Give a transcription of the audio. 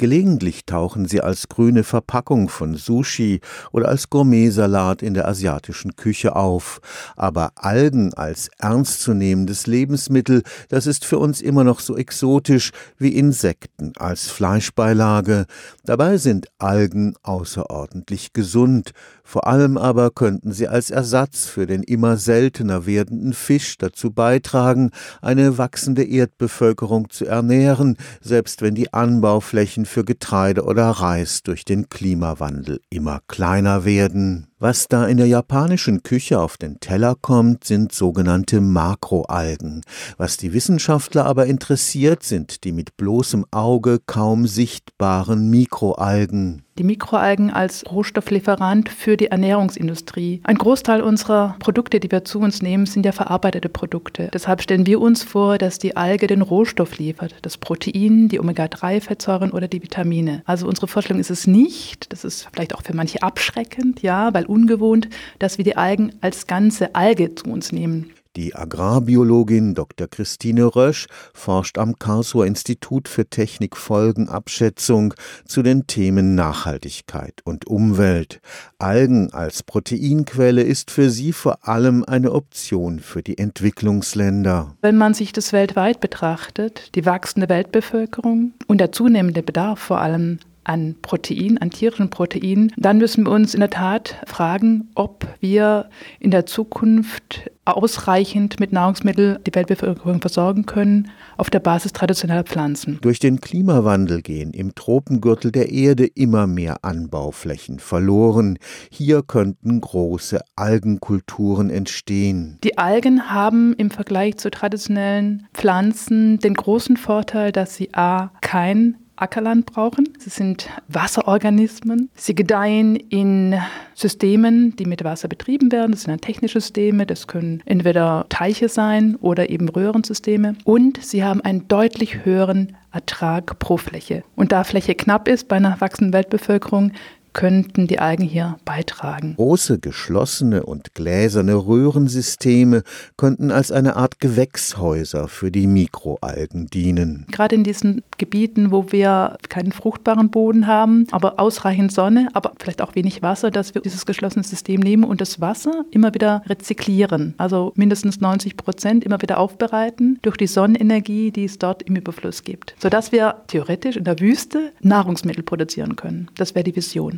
Gelegentlich tauchen sie als grüne Verpackung von Sushi oder als Gourmetsalat in der asiatischen Küche auf. Aber Algen als ernstzunehmendes Lebensmittel, das ist für uns immer noch so exotisch wie Insekten als Fleischbeilage. Dabei sind Algen außerordentlich gesund. Vor allem aber könnten sie als Ersatz für den immer seltener werdenden Fisch dazu beitragen, eine wachsende Erdbevölkerung zu ernähren, selbst wenn die Anbauflächen für Getreide oder Reis durch den Klimawandel immer kleiner werden. Was da in der japanischen Küche auf den Teller kommt, sind sogenannte Makroalgen. Was die Wissenschaftler aber interessiert, sind die mit bloßem Auge kaum sichtbaren Mikroalgen die Mikroalgen als Rohstofflieferant für die Ernährungsindustrie. Ein Großteil unserer Produkte, die wir zu uns nehmen, sind ja verarbeitete Produkte. Deshalb stellen wir uns vor, dass die Alge den Rohstoff liefert, das Protein, die Omega-3-Fettsäuren oder die Vitamine. Also unsere Vorstellung ist es nicht, das ist vielleicht auch für manche abschreckend, ja, weil ungewohnt, dass wir die Algen als ganze Alge zu uns nehmen. Die Agrarbiologin Dr. Christine Rösch forscht am Karlsruher Institut für Technikfolgenabschätzung zu den Themen Nachhaltigkeit und Umwelt. Algen als Proteinquelle ist für sie vor allem eine Option für die Entwicklungsländer. Wenn man sich das weltweit betrachtet, die wachsende Weltbevölkerung und der zunehmende Bedarf vor allem an Protein, an tierischen Protein, dann müssen wir uns in der Tat fragen, ob wir in der Zukunft ausreichend mit Nahrungsmitteln die Weltbevölkerung versorgen können auf der Basis traditioneller Pflanzen. Durch den Klimawandel gehen im Tropengürtel der Erde immer mehr Anbauflächen verloren. Hier könnten große Algenkulturen entstehen. Die Algen haben im Vergleich zu traditionellen Pflanzen den großen Vorteil, dass sie a kein Ackerland brauchen. Sie sind Wasserorganismen. Sie gedeihen in Systemen, die mit Wasser betrieben werden. Das sind dann technische Systeme. Das können entweder Teiche sein oder eben Röhrensysteme. Und sie haben einen deutlich höheren Ertrag pro Fläche. Und da Fläche knapp ist bei einer wachsenden Weltbevölkerung, könnten die Algen hier beitragen. Große geschlossene und gläserne Röhrensysteme könnten als eine Art Gewächshäuser für die Mikroalgen dienen. Gerade in diesen Gebieten, wo wir keinen fruchtbaren Boden haben, aber ausreichend Sonne, aber vielleicht auch wenig Wasser, dass wir dieses geschlossene System nehmen und das Wasser immer wieder rezyklieren, also mindestens 90 Prozent immer wieder aufbereiten durch die Sonnenenergie, die es dort im Überfluss gibt, sodass wir theoretisch in der Wüste Nahrungsmittel produzieren können. Das wäre die Vision.